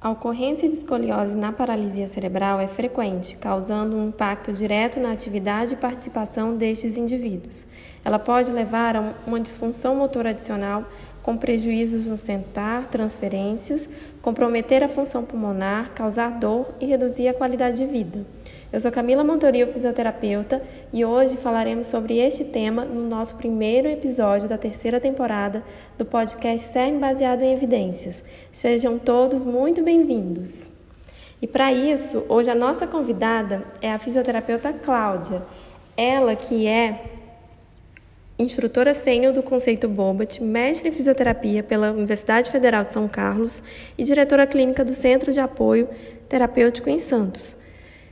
A ocorrência de escoliose na paralisia cerebral é frequente, causando um impacto direto na atividade e participação destes indivíduos. Ela pode levar a uma disfunção motora adicional, com prejuízos no sentar, transferências, comprometer a função pulmonar, causar dor e reduzir a qualidade de vida. Eu sou Camila Montorio, fisioterapeuta, e hoje falaremos sobre este tema no nosso primeiro episódio da terceira temporada do podcast CERN baseado em evidências. Sejam todos muito bem-vindos. E para isso, hoje a nossa convidada é a fisioterapeuta Cláudia. Ela que é instrutora sênior do Conceito Bobat, mestre em fisioterapia pela Universidade Federal de São Carlos e diretora clínica do Centro de Apoio Terapêutico em Santos.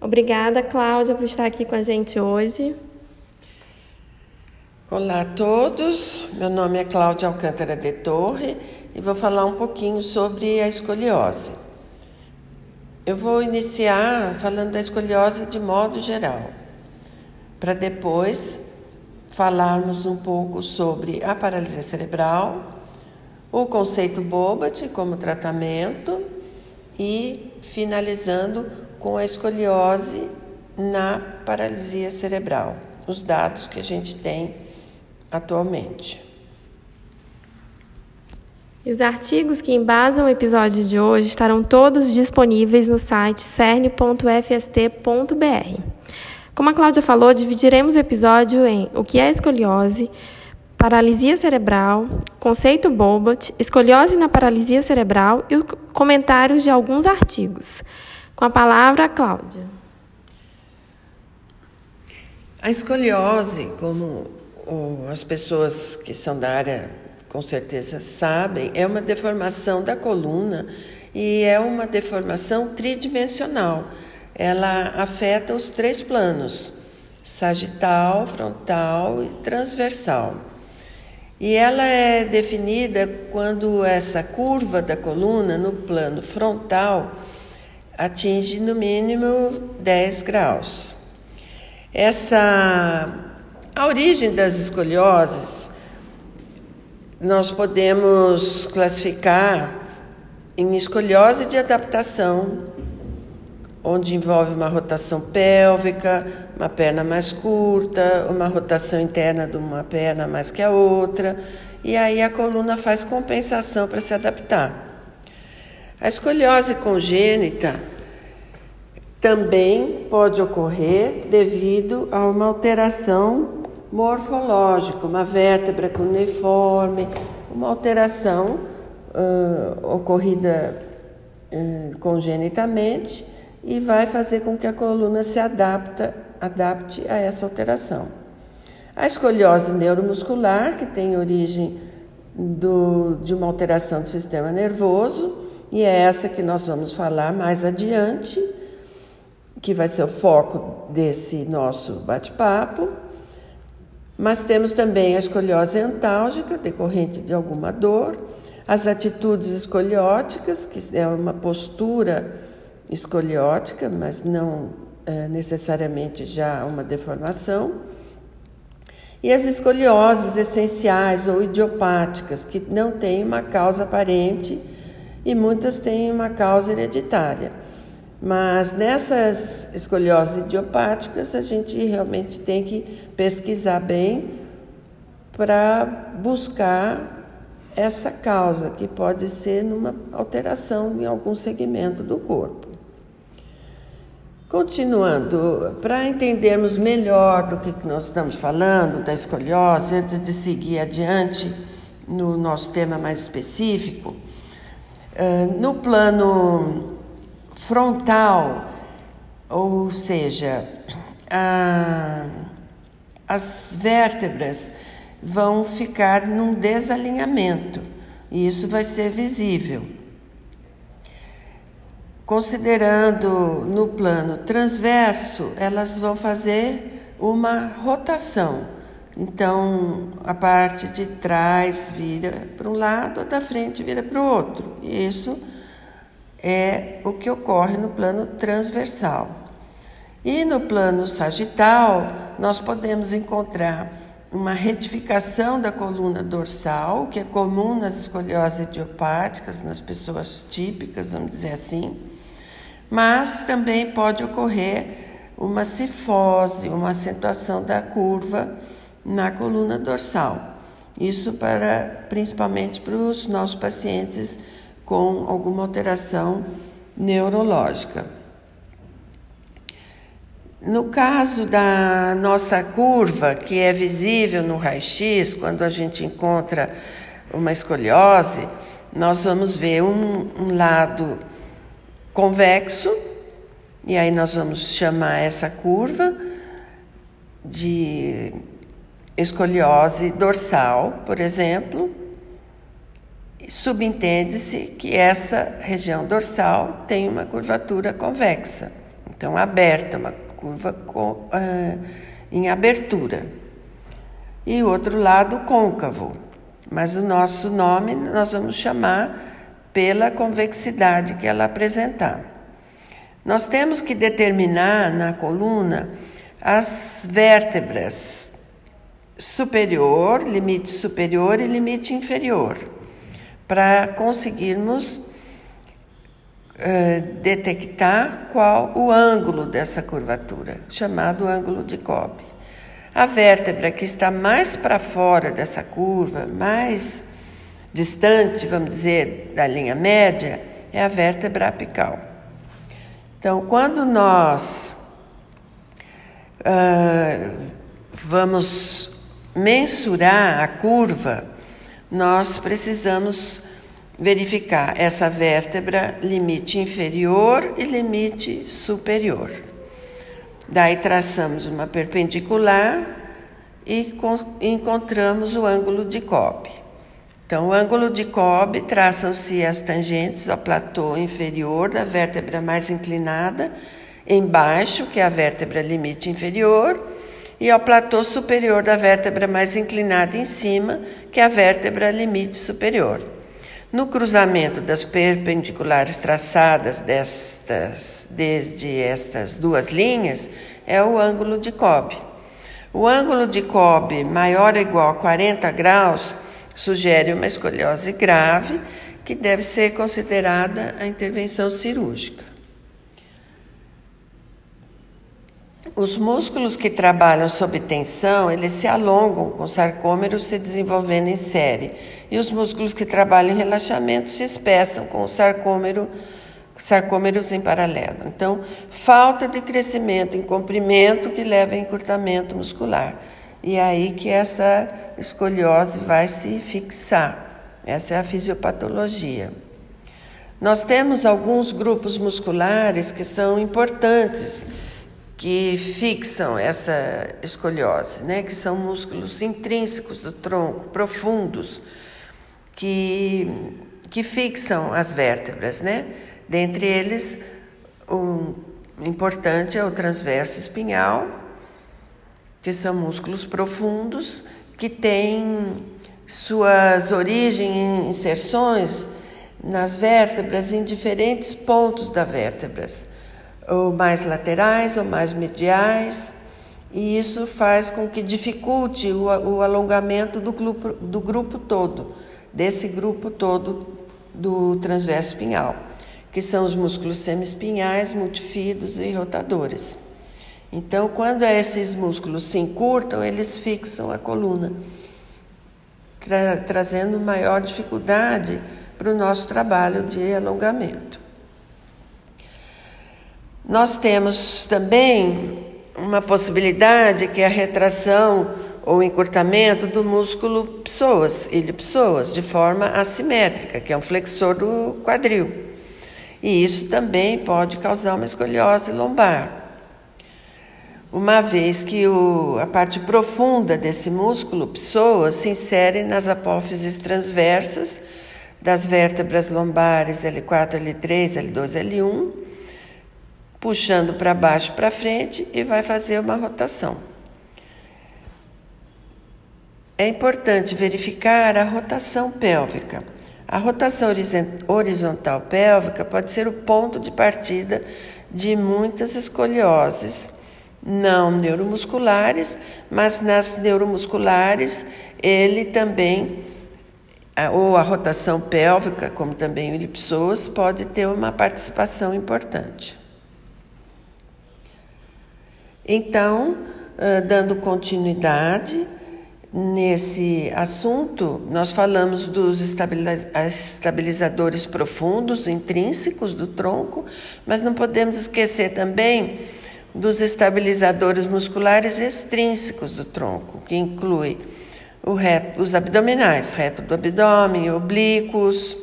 Obrigada, Cláudia, por estar aqui com a gente hoje. Olá a todos, meu nome é Cláudia Alcântara de Torre e vou falar um pouquinho sobre a escoliose. Eu vou iniciar falando da escoliose de modo geral, para depois falarmos um pouco sobre a paralisia cerebral, o conceito Bobat como tratamento e finalizando com a escoliose na paralisia cerebral, os dados que a gente tem atualmente. E os artigos que embasam o episódio de hoje estarão todos disponíveis no site cern.fst.br. Como a Cláudia falou, dividiremos o episódio em o que é escoliose, paralisia cerebral, conceito Bobot, escoliose na paralisia cerebral e comentários de alguns artigos. Com a palavra, Cláudia. A escoliose, como as pessoas que são da área com certeza sabem, é uma deformação da coluna e é uma deformação tridimensional. Ela afeta os três planos: sagital, frontal e transversal. E ela é definida quando essa curva da coluna no plano frontal atinge no mínimo 10 graus. Essa a origem das escolioses nós podemos classificar em escoliose de adaptação, onde envolve uma rotação pélvica, uma perna mais curta, uma rotação interna de uma perna mais que a outra, e aí a coluna faz compensação para se adaptar. A escoliose congênita também pode ocorrer devido a uma alteração morfológica, uma vértebra cuneiforme, uma alteração uh, ocorrida uh, congenitamente e vai fazer com que a coluna se adapta, adapte a essa alteração. A escoliose neuromuscular, que tem origem do, de uma alteração do sistema nervoso, e é essa que nós vamos falar mais adiante, que vai ser o foco desse nosso bate-papo. Mas temos também a escoliose antálgica, decorrente de alguma dor, as atitudes escolióticas, que é uma postura escoliótica, mas não é, necessariamente já uma deformação, e as escolioses essenciais ou idiopáticas, que não têm uma causa aparente e muitas têm uma causa hereditária. Mas nessas escolioses idiopáticas, a gente realmente tem que pesquisar bem para buscar essa causa, que pode ser numa alteração em algum segmento do corpo. Continuando, para entendermos melhor do que nós estamos falando da escoliose, antes de seguir adiante no nosso tema mais específico, ah, no plano frontal, ou seja, a, as vértebras vão ficar num desalinhamento e isso vai ser visível. Considerando no plano transverso, elas vão fazer uma rotação então, a parte de trás vira para um lado, a da frente vira para o outro. Isso é o que ocorre no plano transversal. E no plano sagital, nós podemos encontrar uma retificação da coluna dorsal, que é comum nas escolioses idiopáticas, nas pessoas típicas, vamos dizer assim, mas também pode ocorrer uma cifose, uma acentuação da curva na coluna dorsal. Isso para principalmente para os nossos pacientes com alguma alteração neurológica. No caso da nossa curva, que é visível no raio-x, quando a gente encontra uma escoliose, nós vamos ver um, um, lado convexo, e aí nós vamos chamar essa curva de escoliose dorsal, por exemplo. Subentende-se que essa região dorsal tem uma curvatura convexa, então aberta, uma curva com, uh, em abertura. E o outro lado côncavo. Mas o nosso nome nós vamos chamar pela convexidade que ela apresentar. Nós temos que determinar na coluna as vértebras superior, limite superior e limite inferior, para conseguirmos eh, detectar qual o ângulo dessa curvatura, chamado ângulo de Cobb. A vértebra que está mais para fora dessa curva, mais distante, vamos dizer, da linha média, é a vértebra apical. Então, quando nós uh, vamos mensurar a curva, nós precisamos verificar essa vértebra limite inferior e limite superior. Daí traçamos uma perpendicular e encontramos o ângulo de Cobb. Então, o ângulo de Cobb traçam-se as tangentes ao platô inferior da vértebra mais inclinada, embaixo, que é a vértebra limite inferior, e ao platô superior da vértebra mais inclinada em cima, que é a vértebra limite superior. No cruzamento das perpendiculares traçadas destas, desde estas duas linhas é o ângulo de Cobb. O ângulo de Cobb maior ou igual a 40 graus sugere uma escoliose grave que deve ser considerada a intervenção cirúrgica. Os músculos que trabalham sob tensão, eles se alongam com o sarcômero se desenvolvendo em série, e os músculos que trabalham em relaxamento se espessam com o sarcômero, sarcômeros em paralelo. Então, falta de crescimento em comprimento que leva a encurtamento muscular. E aí que essa escoliose vai se fixar. Essa é a fisiopatologia. Nós temos alguns grupos musculares que são importantes que fixam essa escoliose, né? que são músculos intrínsecos do tronco, profundos, que, que fixam as vértebras. Né? Dentre eles, o importante é o transverso espinhal, que são músculos profundos que têm suas origens e inserções nas vértebras em diferentes pontos das vértebras ou mais laterais ou mais mediais, e isso faz com que dificulte o, o alongamento do grupo, do grupo todo, desse grupo todo do transverso espinhal, que são os músculos semiespinhais, multifidos e rotadores. Então, quando esses músculos se encurtam, eles fixam a coluna, tra trazendo maior dificuldade para o nosso trabalho de alongamento. Nós temos também uma possibilidade que é a retração ou encurtamento do músculo psoas, ilho-psoas, de forma assimétrica, que é um flexor do quadril. E isso também pode causar uma escoliose lombar. Uma vez que o, a parte profunda desse músculo psoas se insere nas apófises transversas das vértebras lombares L4, L3, L2, L1 puxando para baixo para frente e vai fazer uma rotação. É importante verificar a rotação pélvica. A rotação horizontal pélvica pode ser o ponto de partida de muitas escolioses não neuromusculares, mas nas neuromusculares ele também, ou a rotação pélvica, como também o elipsoas, pode ter uma participação importante. Então, dando continuidade nesse assunto, nós falamos dos estabilizadores profundos, intrínsecos do tronco, mas não podemos esquecer também dos estabilizadores musculares extrínsecos do tronco, que inclui reto, os abdominais, reto do abdômen, oblíquos,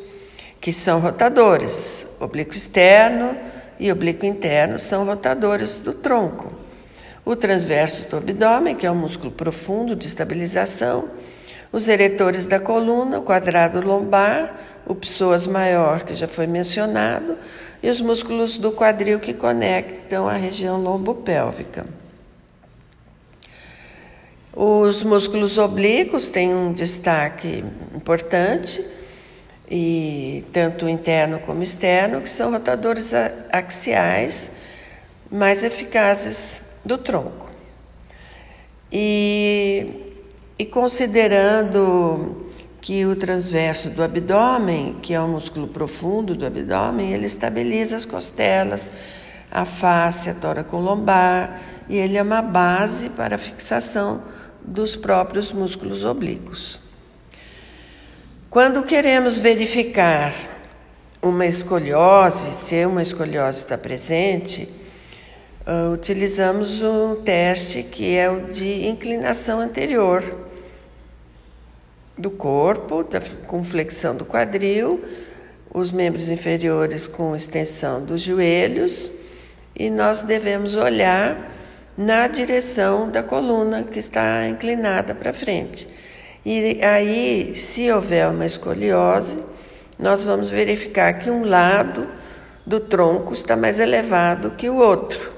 que são rotadores, oblíquo externo e oblíquo interno são rotadores do tronco. O transverso do abdômen, que é um músculo profundo de estabilização, os eretores da coluna, o quadrado lombar, o psoas maior, que já foi mencionado, e os músculos do quadril que conectam a região lombopélvica. Os músculos oblíquos têm um destaque importante, e tanto interno como externo, que são rotadores axiais mais eficazes do tronco. E, e considerando que o transverso do abdômen, que é o músculo profundo do abdômen, ele estabiliza as costelas, a face, a lombar, e ele é uma base para a fixação dos próprios músculos oblíquos. Quando queremos verificar uma escoliose, se uma escoliose está presente, uh, utilizamos um teste que é o de inclinação anterior do corpo, da, com flexão do quadril, os membros inferiores com extensão dos joelhos, e nós devemos olhar na direção da coluna que está inclinada para frente. E aí, se houver uma escoliose, nós vamos verificar que um lado do tronco está mais elevado que o outro.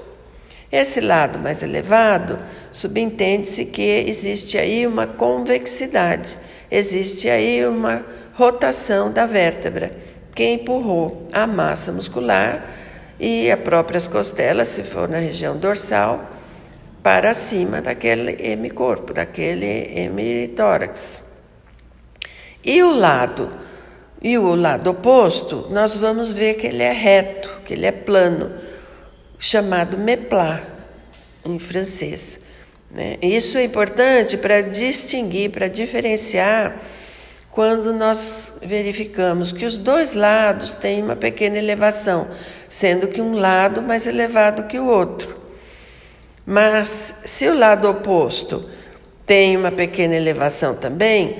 Esse lado mais elevado, subentende-se que existe aí uma convexidade, existe aí uma rotação da vértebra que empurrou a massa muscular e as próprias costelas, se for na região dorsal, para cima daquele hemicorpo, daquele hemitórax. E o lado e o lado oposto, nós vamos ver que ele é reto, que ele é plano chamado meplat em francês. Né? Isso é importante para distinguir, para diferenciar quando nós verificamos que os dois lados têm uma pequena elevação, sendo que um lado mais elevado que o outro. Mas se o lado oposto tem uma pequena elevação também,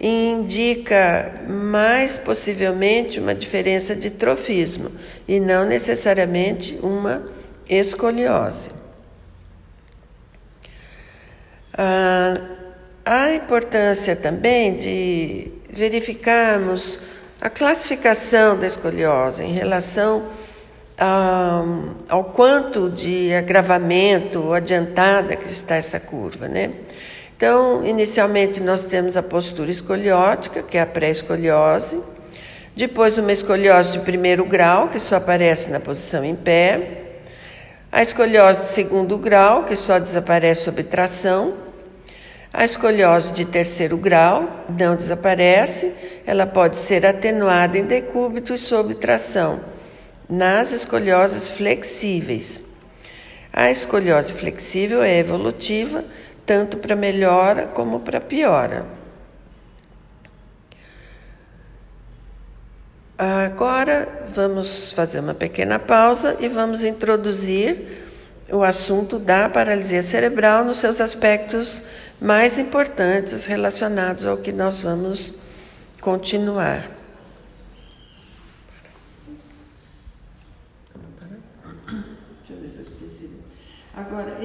indica mais possivelmente uma diferença de trofismo e não necessariamente uma escoliose. Ah, a importância também de verificarmos a classificação da escoliose em relação a, ao quanto de agravamento ou adiantada que está essa curva, né? Então, inicialmente nós temos a postura escoliótica, que é a pré-escoliose, depois uma escoliose de primeiro grau, que só aparece na posição em pé, a escoliose de segundo grau, que só desaparece sob tração, a escoliose de terceiro grau não desaparece, ela pode ser atenuada em decúbito e sob tração, nas escolioses flexíveis. A escoliose flexível é evolutiva, tanto para melhora como para piora. Agora vamos fazer uma pequena pausa e vamos introduzir o assunto da paralisia cerebral nos seus aspectos mais importantes relacionados ao que nós vamos continuar. Agora,